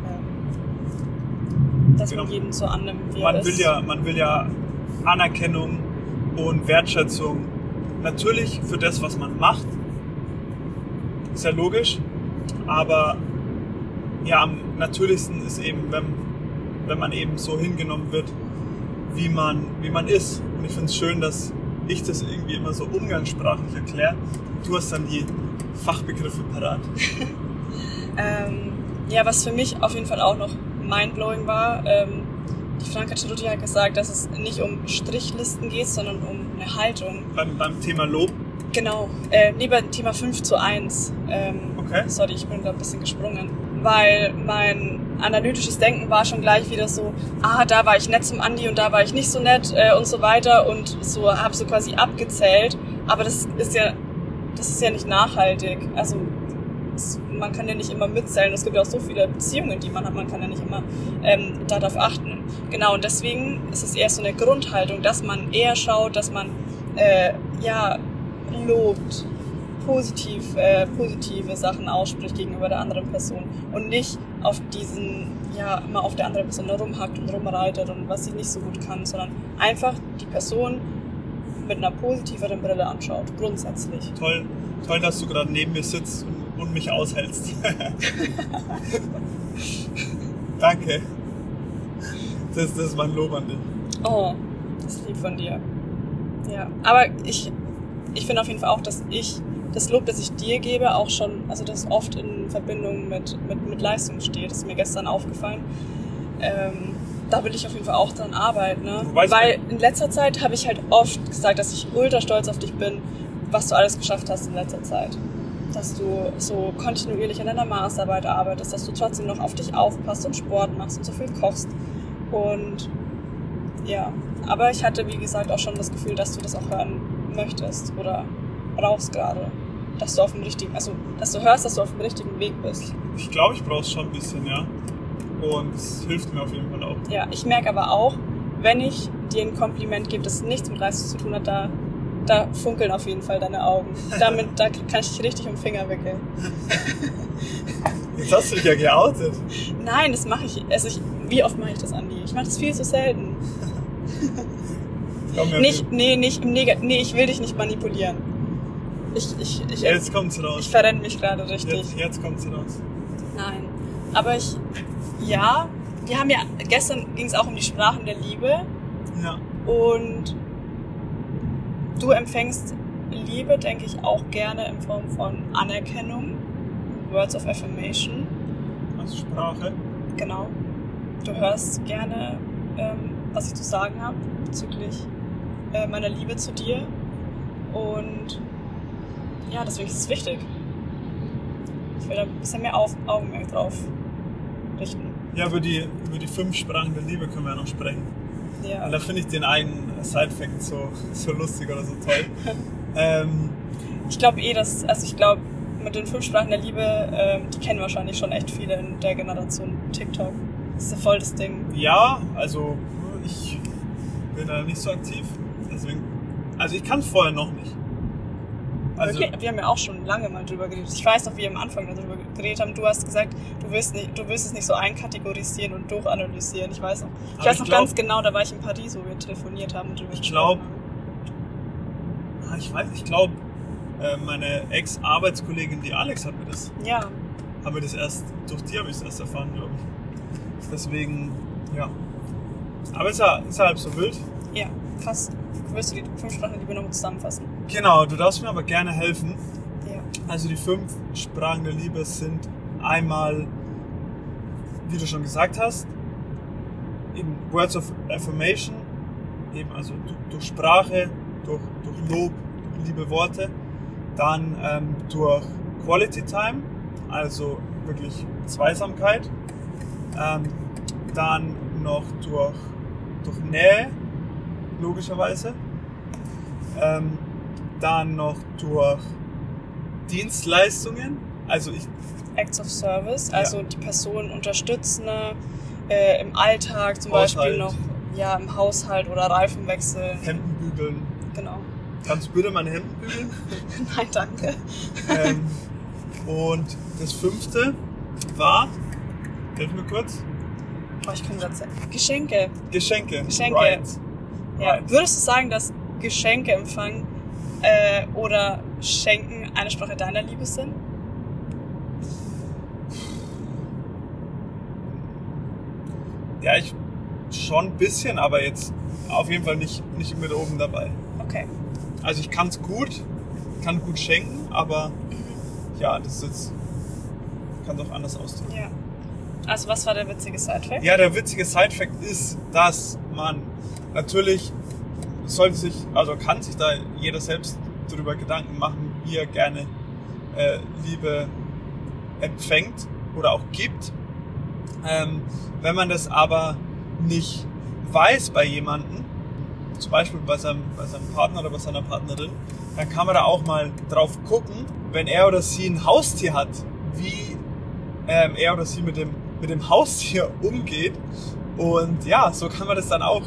Ähm, Dass man Genau. jeden so annimmt, wie er Man ist. will ja, man will ja Anerkennung und Wertschätzung. Natürlich für das, was man macht. Ist ja logisch. Aber ja, am natürlichsten ist eben, wenn, wenn man eben so hingenommen wird, wie man, wie man ist. Und ich finde es schön, dass ich das irgendwie immer so umgangssprachlich erkläre. Du hast dann die Fachbegriffe parat. *laughs* Ähm, ja, was für mich auf jeden Fall auch noch mindblowing war, ähm, die Franka Ceruti hat gesagt, dass es nicht um Strichlisten geht, sondern um eine Haltung. Beim, beim Thema Lob. Genau, äh, lieber Thema 5 zu 1. Ähm, Okay. Sorry, ich bin da ein bisschen gesprungen. Weil mein analytisches Denken war schon gleich wieder so, ah, da war ich nett zum Andi und da war ich nicht so nett äh, und so weiter und so habe so quasi abgezählt. Aber das ist ja, das ist ja nicht nachhaltig. Also es, man kann ja nicht immer mitzählen. Es gibt ja auch so viele Beziehungen, die man hat. Man kann ja nicht immer ähm, darauf achten. Genau, und deswegen ist es eher so eine Grundhaltung, dass man eher schaut, dass man äh, ja lobt, positiv, äh, positive Sachen ausspricht gegenüber der anderen Person und nicht auf diesen, ja, immer auf der anderen Person rumhackt und rumreitet und was sie nicht so gut kann, sondern einfach die Person mit einer positiveren Brille anschaut, grundsätzlich. Toll, toll, dass du gerade neben mir sitzt und, und mich aushältst. Danke. Das, das ist mein Lob an dich. Oh, das ist lieb von dir. Ja, aber ich, ich finde auf jeden Fall auch, dass ich das Lob, das ich dir gebe, auch schon, also das oft in Verbindung mit, mit, mit Leistung steht. Das ist mir gestern aufgefallen. Ähm, da will ich auf jeden Fall auch dran arbeiten. Ne? Weil in letzter Zeit habe ich halt oft gesagt, dass ich ultra stolz auf dich bin, was du alles geschafft hast in letzter Zeit. Dass du so kontinuierlich an deiner Masterarbeit arbeitest, dass du trotzdem noch auf dich aufpasst und Sport machst und so viel kochst. Und ja, aber ich hatte, wie gesagt, auch schon das Gefühl, dass du das auch hören möchtest oder brauchst gerade. Dass du auf dem richtigen, also, dass du hörst, dass du auf dem richtigen Weg bist. Ich glaube, ich brauche es schon ein bisschen, ja. Und es hilft mir auf jeden Fall auch. Ja, ich merke aber auch, wenn ich dir ein Kompliment gebe, das nichts mit Leistung zu tun hat, da da funkeln auf jeden Fall deine Augen. Damit, da kann ich dich richtig um den Finger wickeln. Jetzt hast du dich ja geoutet. Nein, das mache ich, also ich, wie oft mache ich das, Andi? Ich mache das viel zu selten. Komm, Nicht, nee, nicht im Neg nee, ich will dich nicht manipulieren. Ich, ich, ich, Jetzt kommt's ich raus. verrenne mich gerade richtig. Jetzt, jetzt kommt's raus. Nein. Aber ich, ja, wir haben ja, gestern ging es auch um die Sprachen der Liebe Ja. und du empfängst Liebe, denke ich, auch gerne in Form von Anerkennung, Words of Affirmation, Also Sprache. genau. Du hörst gerne, ähm, was ich zu sagen habe bezüglich äh, meiner Liebe zu dir und ja, deswegen ist es wichtig. Ich will da ein bisschen mehr auf, Augenmerk drauf richten. Ja, über die, über die fünf Sprachen der Liebe können wir ja noch sprechen. Ja. Und da finde ich den einen Side-Fact so, so lustig oder so toll. *laughs* ähm, Ich glaube eh, dass, also ich glaube, mit den fünf Sprachen der Liebe, ähm, die kennen wahrscheinlich schon echt viele in der Generation TikTok. Das ist ja voll das Ding. ja, also ich bin da nicht so aktiv. Deswegen, also ich kann es vorher noch nicht. Also, Wirklich, wir haben ja auch schon lange mal drüber geredet. Ich weiß noch, wie wir am Anfang darüber geredet haben. Du hast gesagt, du willst, nicht, du willst es nicht so einkategorisieren und durchanalysieren. Ich weiß noch. Ich weiß ich noch glaub- ganz genau, da war ich in Paris, wo wir telefoniert haben und drüber Ich gesprochen glaub- ah, ich weiß, ich glaube, äh, meine Ex-Arbeitskollegin, die Alex, hat mir das. Ja, haben wir das erst, durch die habe ich es erst erfahren, glaube ich. Deswegen, ja. Aber ist ja, ist ja halb so wild. ja, krass. Willst du die fünf Sprachen der Liebe noch zusammenfassen? Genau, du darfst mir aber gerne helfen. Ja. Also die fünf Sprachen der Liebe sind einmal, wie du schon gesagt hast, eben Words of Affirmation, eben also du- durch Sprache, durch, durch Lob, durch liebe Worte, dann ähm, durch Quality Time, also wirklich Zweisamkeit, ähm, dann noch durch, durch Nähe, logischerweise, ähm, dann noch durch Dienstleistungen, also ich Acts of Service, Ja. also die Person unterstützen äh, im Alltag, zum Beispiel Haushalt. noch ja, im Haushalt oder Reifen wechseln. Hemden bügeln. Genau. Kannst du bitte meine Hemden bügeln? *laughs* Nein, danke. ähm, und das fünfte war, hilf mir kurz, Oh, ich kann gerade. Geschenke. Geschenke. Geschenke. Right. Ja. Würdest du sagen, dass Geschenke empfangen äh, oder Schenken eine Sprache deiner Liebe sind? Ja, ich schon ein bisschen, aber jetzt auf jeden Fall nicht, nicht mit oben dabei. Okay. Also ich kann es gut, kann gut schenken, aber ja, das ist jetzt, kann doch anders ausdrücken. Ja. Also was war der witzige Sidefact? Ja, der witzige Sidefact ist, dass man natürlich sollte sich, also kann sich da jeder selbst darüber Gedanken machen, wie er gerne äh, Liebe empfängt oder auch gibt. Ähm, wenn man das aber nicht weiß bei jemandem, zum Beispiel bei seinem, bei seinem Partner oder bei seiner Partnerin, dann kann man da auch mal drauf gucken, wenn er oder sie ein Haustier hat, wie ähm, er oder sie mit dem, mit dem Haustier *laughs* umgeht. Und ja, so kann man das dann auch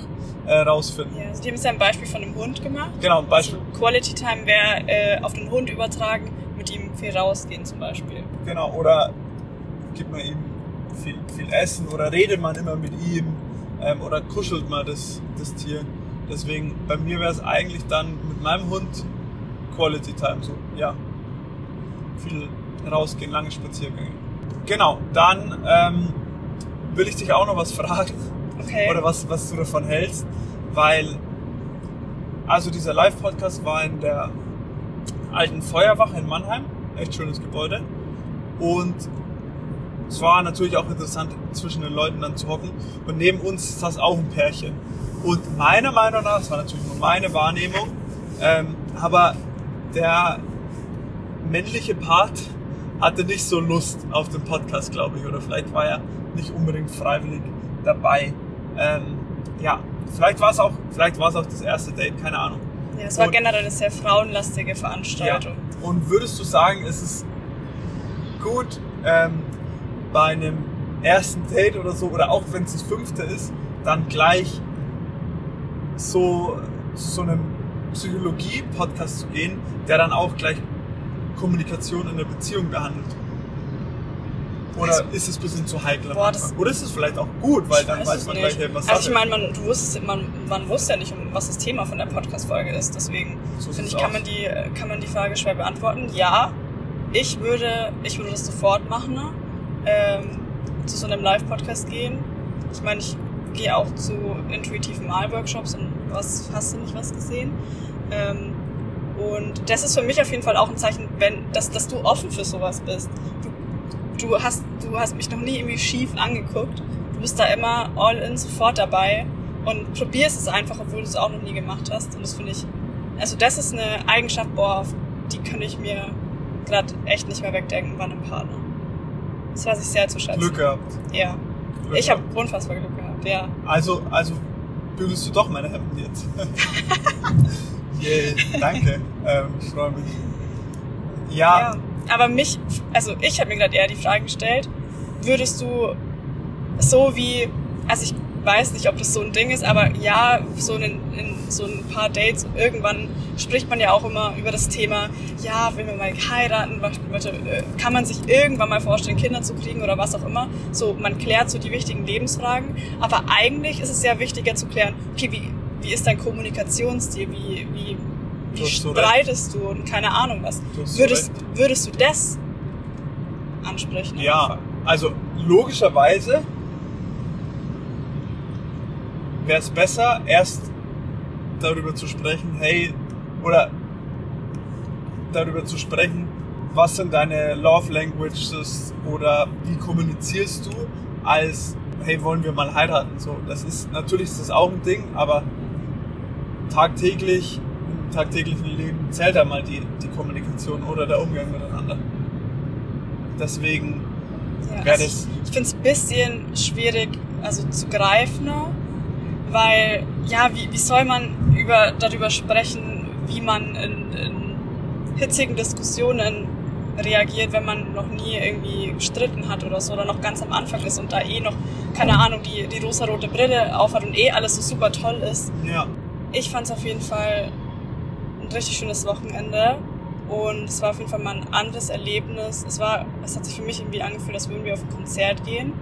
äh, rausfinden. Ja, also die haben jetzt ja ein Beispiel von einem Hund gemacht. Genau, ein Beispiel. Also Quality Time wäre äh, auf den Hund übertragen, mit ihm viel rausgehen zum Beispiel. Genau, oder gibt man ihm viel, viel Essen oder redet man immer mit ihm ähm, oder kuschelt man das, das Tier. Deswegen, bei mir wäre es eigentlich dann mit meinem Hund Quality Time, so, ja. Viel rausgehen, lange Spaziergänge. Genau, dann ähm, will ich dich auch noch was fragen. Okay. oder was, was du davon hältst, weil also dieser Live-Podcast war in der alten Feuerwache in Mannheim, echt schönes Gebäude. Und es war natürlich auch interessant, zwischen den Leuten dann zu hocken. Und neben uns saß auch ein Pärchen. Und meiner Meinung nach, das war natürlich nur meine Wahrnehmung, ähm, aber der männliche Part hatte nicht so Lust auf den Podcast, glaube ich, oder vielleicht war er nicht unbedingt freiwillig dabei. Ähm, ja, vielleicht war es auch, vielleicht war es auch das erste Date, keine Ahnung. ja, es war und- generell eine sehr frauenlastige Veranstaltung. Und würdest du sagen, es ist gut ähm, bei einem ersten Date oder so, oder auch wenn es das fünfte ist, dann gleich so zu so einem Psychologie-Podcast zu gehen, der dann auch gleich Kommunikation in der Beziehung behandelt? Oder ist es ein bisschen zu heikel? Boah, Oder ist es vielleicht auch gut, weil dann weiß weiß man nicht. gleich, was Also ich meine, man, du wusstest, man, man wusste ja nicht, um was das Thema von der Podcast-Folge ist. Deswegen So finde ich, kann aus. man, die, kann man die Frage schwer beantworten. Ja, ich würde, ich würde das sofort machen, ne? ähm, zu so einem Live-Podcast gehen. Ich meine, ich gehe auch zu intuitiven Malworkshops und was hast du nicht was gesehen. Ähm, und das ist für mich auf jeden Fall auch ein Zeichen, wenn, dass, dass du offen für sowas bist. Du, du, hast, du hast mich noch nie irgendwie schief angeguckt. Du bist da immer all in sofort dabei und probierst es einfach, obwohl du es auch noch nie gemacht hast. Und das finde ich, also das ist eine Eigenschaft, boah, auf die könnte ich mir gerade echt nicht mehr wegdenken bei einem Partner. Das weiß ich sehr zu schätzen. Glück gehabt. Ja. Glück Ich habe unfassbar Glück gehabt, ja. Also, also bügelst du doch meine Hemden jetzt. *laughs* Yay, danke. Ähm, ich freue mich. Ja, Ja, aber mich, also ich habe mir gerade eher die Frage gestellt, würdest du so wie, also ich weiß nicht, ob das so ein Ding ist, aber ja, so in, in so ein paar Dates irgendwann spricht man ja auch immer über das Thema, ja, will man mal heiraten, äh, kann man sich irgendwann mal vorstellen, Kinder zu kriegen oder was auch immer. So, man klärt so die wichtigen Lebensfragen, aber eigentlich ist es ja wichtiger zu klären, okay, wie, wie ist dein Kommunikationsstil, wie, wie, Streitest du und keine Ahnung was. Würdest, würdest du das ansprechen? ja. Anfang? Also logischerweise wäre es besser, erst darüber zu sprechen, hey, oder darüber zu sprechen, was sind deine Love Languages oder wie kommunizierst du, als hey, wollen wir mal heiraten? So, das ist natürlich ist das auch ein Ding, aber tagtäglich tagtäglichen Leben zählt einmal die, die Kommunikation oder der Umgang miteinander. Deswegen Ja, wäre also das ich finde es ein bisschen schwierig, also zu greifen, weil, ja, wie, wie soll man über, darüber sprechen, wie man in, in hitzigen Diskussionen reagiert, wenn man noch nie irgendwie gestritten hat oder so oder noch ganz am Anfang ist und da eh noch, keine Ahnung, die, die rosarote Brille aufhat und eh alles so super toll ist. ja, Ich fand es auf jeden Fall ein richtig schönes Wochenende und es war auf jeden Fall mal ein anderes Erlebnis. Es war, es hat sich für mich irgendwie angefühlt, als würden wir auf ein Konzert gehen,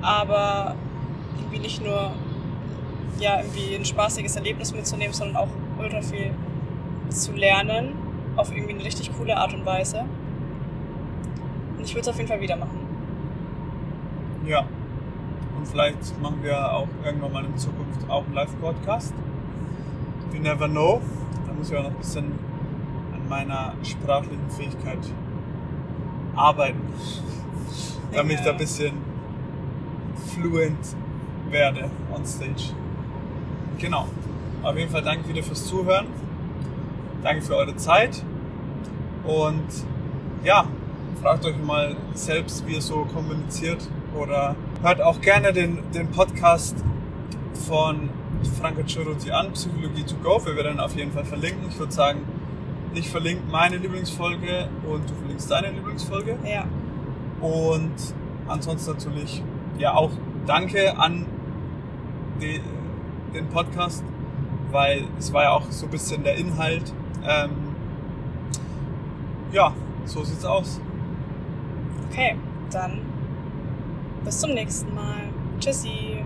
aber irgendwie nicht nur ja irgendwie ein spaßiges Erlebnis mitzunehmen, sondern auch ultra viel zu lernen auf irgendwie eine richtig coole Art und Weise. Und ich würde es auf jeden Fall wieder machen. ja. Und vielleicht machen wir auch irgendwann mal in Zukunft auch einen Live-Podcast. You never know. Da muss ich auch noch ein bisschen an meiner sprachlichen Fähigkeit arbeiten, *laughs* damit ich da ein bisschen fluent werde on stage. Genau. Auf jeden Fall danke wieder fürs Zuhören. Danke für eure Zeit. Und ja, fragt euch mal selbst, wie ihr so kommuniziert. Oder hört auch gerne den, den Podcast von Franco Ceruti an, Psychologie to go. Wir werden auf jeden Fall verlinken. Ich würde sagen, ich verlinke meine Lieblingsfolge und du verlinkst deine Lieblingsfolge. Ja, Und ansonsten natürlich ja auch danke an die, den Podcast, weil es war ja auch so ein bisschen der Inhalt. Ähm, ja, so sieht's aus. okay, dann bis zum nächsten Mal. Tschüssi.